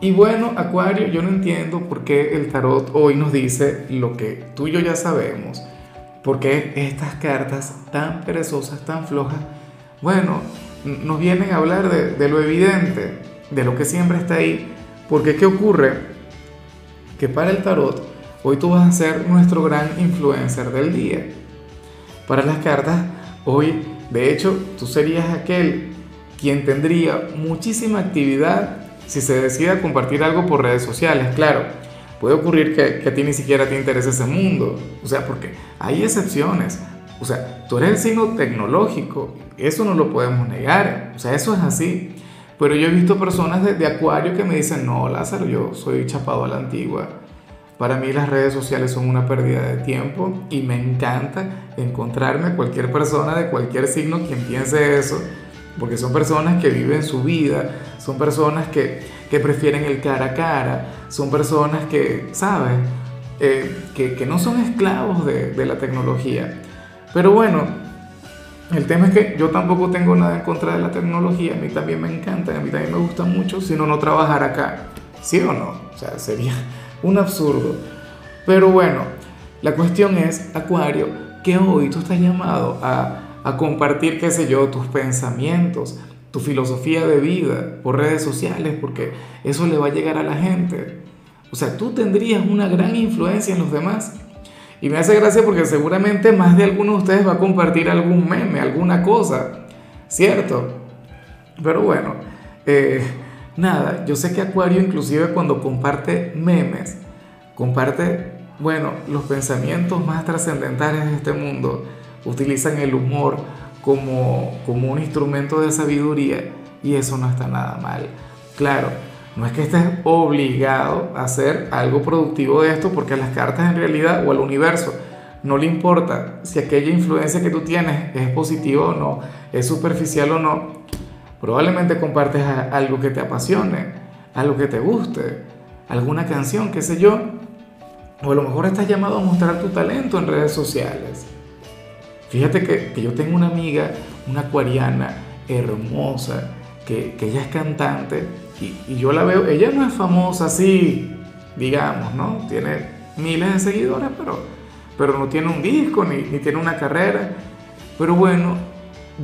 Y bueno, Acuario, yo no entiendo por qué el tarot hoy nos dice lo que tú y yo ya sabemos. ¿Por qué estas cartas tan perezosas, tan flojas, bueno, nos vienen a hablar de, lo evidente, de lo que siempre está ahí. Porque ¿qué ocurre? Que para el tarot, hoy tú vas a ser nuestro gran influencer del día. Para las cartas, hoy, de hecho, tú serías aquel quien tendría muchísima actividad si se decide compartir algo por redes sociales, claro, puede ocurrir que, que, a ti ni siquiera te interese ese mundo. O sea, porque hay excepciones. O sea, tú eres el signo tecnológico, eso no lo podemos negar. O sea, eso es así. Pero yo he visto personas de, de Acuario que me dicen, no, Lázaro, yo soy chapado a la antigua. Para mí las redes sociales son una pérdida de tiempo y me encanta encontrarme a cualquier persona de cualquier signo quien piense eso porque son personas que viven su vida, son personas que, que prefieren el cara a cara, son personas que, ¿sabes? Eh, que, que, no son esclavos de, de, la tecnología. Pero bueno, el tema es que yo tampoco tengo nada en contra de la tecnología, a mí también me encanta, a mí también me gusta mucho, si no, no trabajar acá, ¿sí o no? O sea, sería un absurdo. Pero bueno, la cuestión es, Acuario, que hoy tú estás llamado a a compartir, qué sé yo, tus pensamientos, tu filosofía de vida por redes sociales, porque eso le va a llegar a la gente. O sea, tú tendrías una gran influencia en los demás. Y me hace gracia porque seguramente más de alguno de ustedes va a compartir algún meme, alguna cosa, ¿cierto? Pero bueno, eh, nada, yo sé que Acuario inclusive cuando comparte memes, comparte, bueno, los pensamientos más trascendentales de este mundo utilizan el humor como, como un instrumento de sabiduría y eso no está nada mal. Claro, no es que estés obligado a hacer algo productivo de esto porque a las cartas en realidad o al universo no le importa si aquella influencia que tú tienes es positiva o no, es superficial o no. Probablemente compartes algo que te apasione, algo que te guste, alguna canción, qué sé yo. O a lo mejor estás llamado a mostrar tu talento en redes sociales. Fíjate que, que, yo tengo una amiga, una acuariana hermosa, que, que ella es cantante y, y, yo la veo, ella no es famosa así, digamos, ¿no? Tiene miles de seguidores, pero, pero no tiene un disco ni, ni tiene una carrera. Pero bueno,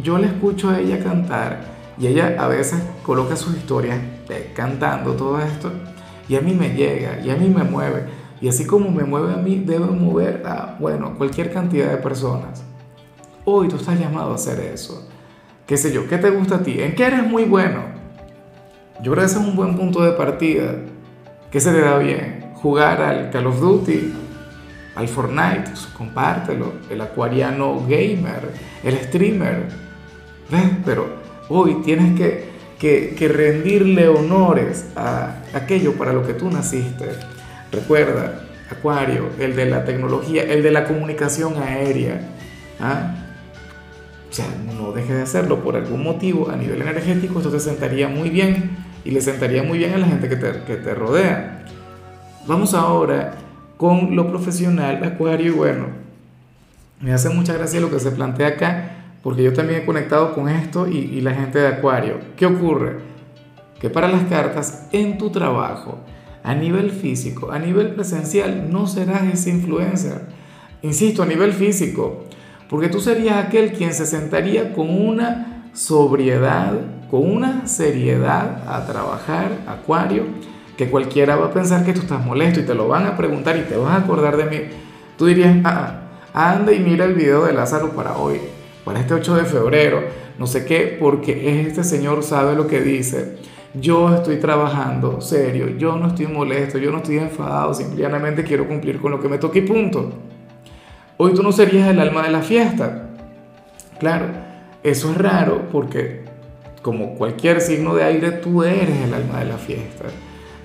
yo le escucho a ella cantar y ella a veces coloca sus historias eh, cantando todo esto y a mí me llega y a mí me mueve. Y así como me mueve a mí, debe mover a, bueno, cualquier cantidad de personas. Hoy tú estás llamado a hacer eso. ¿Qué sé yo? ¿Qué te gusta a ti? ¿En qué eres muy bueno? Yo creo que ese es un buen punto de partida. ¿Qué se te da bien? Jugar al Call of Duty, al Fortnite, pues, compártelo. El acuariano gamer, el streamer. ¿Ves? Pero hoy tienes que, que, que rendirle honores a aquello para lo que tú naciste. Recuerda, Acuario, el de la tecnología, el de la comunicación aérea. ¿Ah? O sea, no deje de hacerlo por algún motivo a nivel energético, esto te sentaría muy bien y le sentaría muy bien a la gente que te, que te rodea. Vamos ahora con lo profesional, Acuario, y bueno, me hace mucha gracia lo que se plantea acá, porque yo también he conectado con esto y, y la gente de Acuario. ¿Qué ocurre? Que para las cartas, en tu trabajo, a nivel físico, a nivel presencial, no serás ese influencer. Insisto, a nivel físico, porque tú serías aquel quien se sentaría con una sobriedad, con una seriedad a trabajar, Acuario, que cualquiera va a pensar que tú estás molesto y te lo van a preguntar y te vas a acordar de mí. Tú dirías, ah, anda y mira el video de Lázaro para hoy, para este 8 de febrero, no sé qué, porque este señor sabe lo que dice. Yo estoy trabajando serio, yo no estoy molesto, yo no estoy enfadado, simplemente quiero cumplir con lo que me toque y punto. Hoy tú no serías el alma de la fiesta. Claro, eso es raro porque como cualquier signo de aire, tú eres el alma de la fiesta.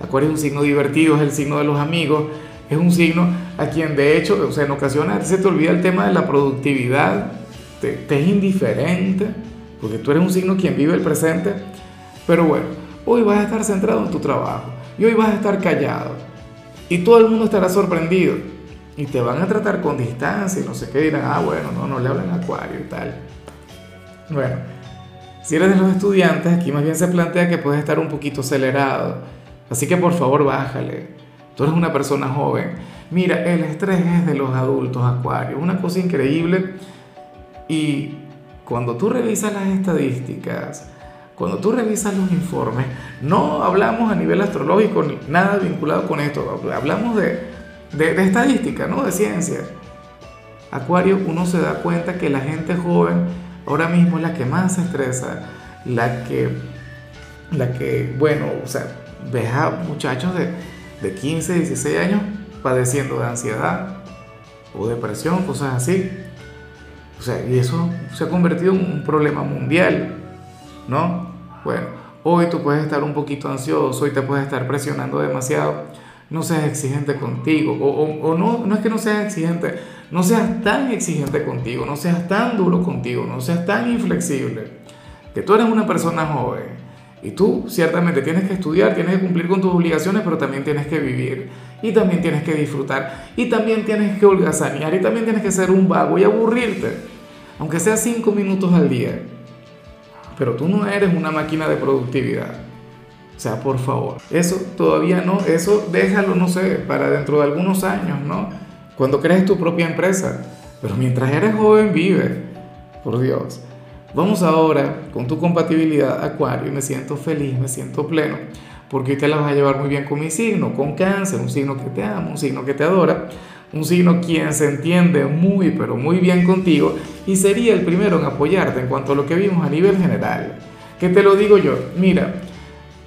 Acuario es un signo divertido, es el signo de los amigos, es un signo a quien de hecho, o sea, en ocasiones se te olvida el tema de la productividad, te, te es indiferente, porque tú eres un signo quien vive el presente, pero bueno, hoy vas a estar centrado en tu trabajo y hoy vas a estar callado y todo el mundo estará sorprendido y te van a tratar con distancia y no sé qué dirán, ah, bueno, no, no le hablan acuario y tal. Bueno, si eres de los estudiantes, aquí más bien se plantea que puedes estar un poquito acelerado, así que por favor bájale. Tú eres una persona joven. Mira, el estrés es de los adultos, Acuario, una cosa increíble. Y cuando tú revisas las estadísticas, cuando tú revisas los informes, no hablamos a nivel astrológico, nada vinculado con esto, hablamos de, de, de estadística, ¿no? De ciencia. Acuario, uno se da cuenta que la gente joven ahora mismo es la que más se estresa, la que, la que bueno, o sea, ves a muchachos de de 15, 16 años padeciendo de ansiedad o depresión, cosas así. O sea, y eso se ha convertido en un problema mundial, ¿no? Bueno, hoy tú puedes estar un poquito ansioso, hoy te puedes estar presionando demasiado. No seas exigente contigo, o, o, no, no es que no seas exigente, no seas tan exigente contigo, no seas tan duro contigo, no seas tan inflexible, que tú eres una persona joven y tú ciertamente tienes que estudiar, tienes que cumplir con tus obligaciones, pero también tienes que vivir. Y también tienes que disfrutar. Y también tienes que holgazanear. Y también tienes que ser un vago y aburrirte. Aunque sea cinco minutos al día. Pero tú no eres una máquina de productividad. O sea, por favor. Eso todavía no. Eso déjalo, no sé, para dentro de algunos años, ¿no? Cuando crees tu propia empresa. Pero mientras eres joven, vive. Por Dios. Vamos ahora con tu compatibilidad Acuario y me siento feliz, me siento pleno, porque hoy te la vas a llevar muy bien con mi signo, con cáncer, un signo que te ama, un signo que te adora, un signo quien se entiende muy pero muy bien contigo y sería el primero en apoyarte en cuanto a lo que vimos a nivel general. ¿Qué te lo digo yo? Mira,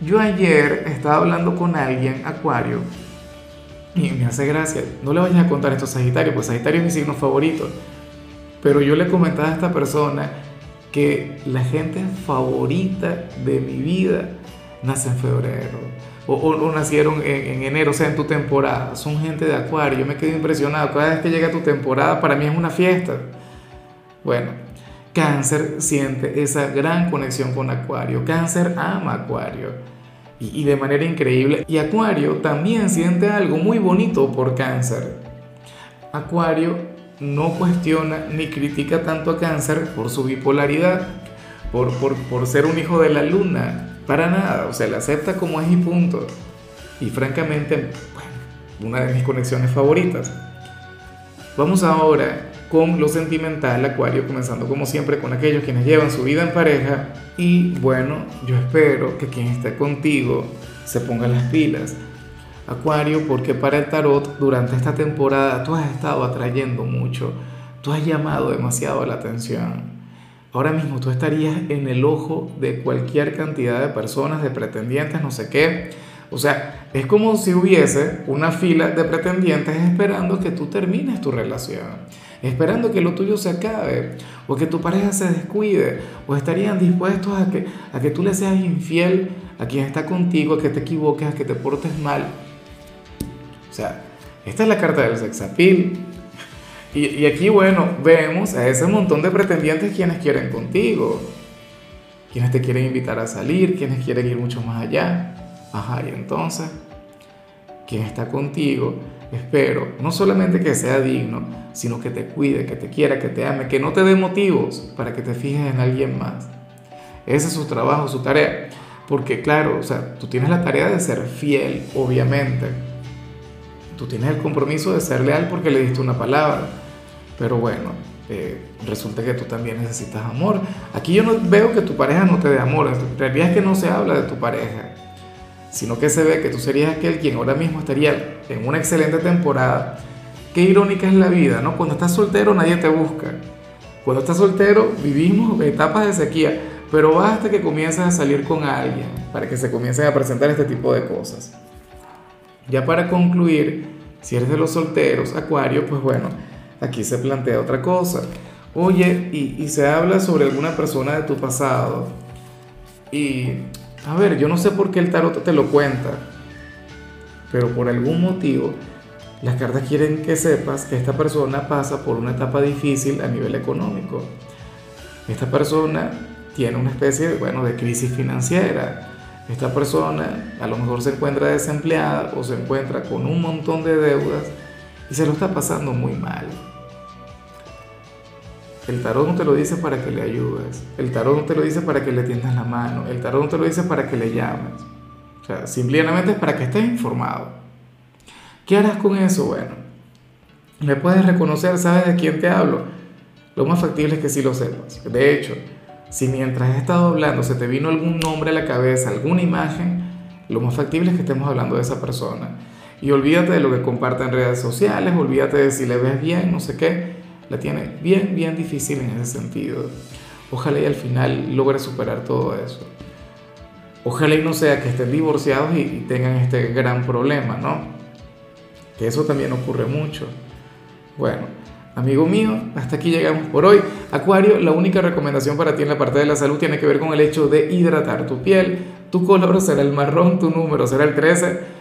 yo ayer estaba hablando con alguien, Acuario, y me hace gracia, no le vayas a contar esto a Sagitario, pues Sagitario es mi signo favorito, pero yo le comentaba a esta persona, que la gente favorita de mi vida nace en febrero o, nacieron en, enero, o sea, en tu temporada. Son gente de Acuario. Yo me quedo impresionado. Cada vez que llega tu temporada, para mí es una fiesta. Bueno, Cáncer siente esa gran conexión con Acuario. Cáncer ama Acuario. Y, de manera increíble. Y Acuario también siente algo muy bonito por Cáncer. Acuario no cuestiona ni critica tanto a Cáncer por su bipolaridad, por, por, ser un hijo de la luna, para nada, o sea, le acepta como es y punto. Y francamente, una de mis conexiones favoritas. Vamos ahora con lo sentimental, Acuario, comenzando como siempre con aquellos quienes llevan su vida en pareja. Y bueno, yo espero que quien esté contigo se ponga las pilas Acuario, porque para el tarot durante esta temporada tú has estado atrayendo mucho, tú has llamado demasiado la atención. Ahora mismo tú estarías en el ojo de cualquier cantidad de personas, de pretendientes, no sé qué. O sea, es como si hubiese una fila de pretendientes esperando que tú termines tu relación, esperando que lo tuyo se acabe, o que tu pareja se descuide, o estarían dispuestos a que, a que tú le seas infiel a quien está contigo, a que te equivoques, a que te portes mal. O sea, esta es la carta del sex appeal. Y, y aquí, bueno, vemos a ese montón de pretendientes quienes quieren contigo, quienes te quieren invitar a salir, quienes quieren ir mucho más allá. Ajá, y entonces, quien está contigo, espero, no solamente que sea digno, sino que te cuide, que te quiera, que te ame, que no te dé motivos para que te fijes en alguien más. Ese es su trabajo, su tarea. Porque claro, o sea, tú tienes la tarea de ser fiel, obviamente Tú tienes el compromiso de ser leal porque le diste una palabra. Pero bueno, eh, resulta que tú también necesitas amor. Aquí yo no veo que tu pareja no te dé amor. En realidad es que no se habla de tu pareja, sino que se ve que tú serías aquel quien ahora mismo estaría en una excelente temporada. Qué irónica es la vida, ¿no? Cuando estás soltero nadie te busca. Cuando estás soltero vivimos etapas de sequía, pero basta que comiences a salir con alguien para que se comiencen a presentar este tipo de cosas. Ya para concluir, si eres de los solteros, Acuario, pues bueno, aquí se plantea otra cosa. Oye, y, se habla sobre alguna persona de tu pasado. Y, a ver, yo no sé por qué el tarot te lo cuenta, pero por algún motivo, las cartas quieren que sepas que esta persona pasa por una etapa difícil a nivel económico. Esta persona tiene una especie de, bueno, de crisis financiera. Esta persona a lo mejor se encuentra desempleada o se encuentra con un montón de deudas y se lo está pasando muy mal. El tarot no te lo dice para que le ayudes. El tarot no te lo dice para que le tiendas la mano. El tarot no te lo dice para que le llames. O sea, simplemente es para que estés informado. ¿Qué harás con eso? Bueno, le puedes reconocer, sabes de quién te hablo. Lo más factible es que sí lo sepas. De hecho, si mientras he estado hablando se te vino algún nombre a la cabeza, alguna imagen, lo más factible es que estemos hablando de esa persona. Y olvídate de lo que comparte en redes sociales, olvídate de si le ves bien, no sé qué la tiene bien, bien difícil en ese sentido. Ojalá y al final logre superar todo eso. Ojalá y no sea que estén divorciados y, tengan este gran problema, ¿no? Que eso también ocurre mucho. Bueno, amigo mío, hasta aquí llegamos por hoy. Acuario, la única recomendación para ti en la parte de la salud tiene que ver con el hecho de hidratar tu piel. Tu color será el marrón, tu número será el 13.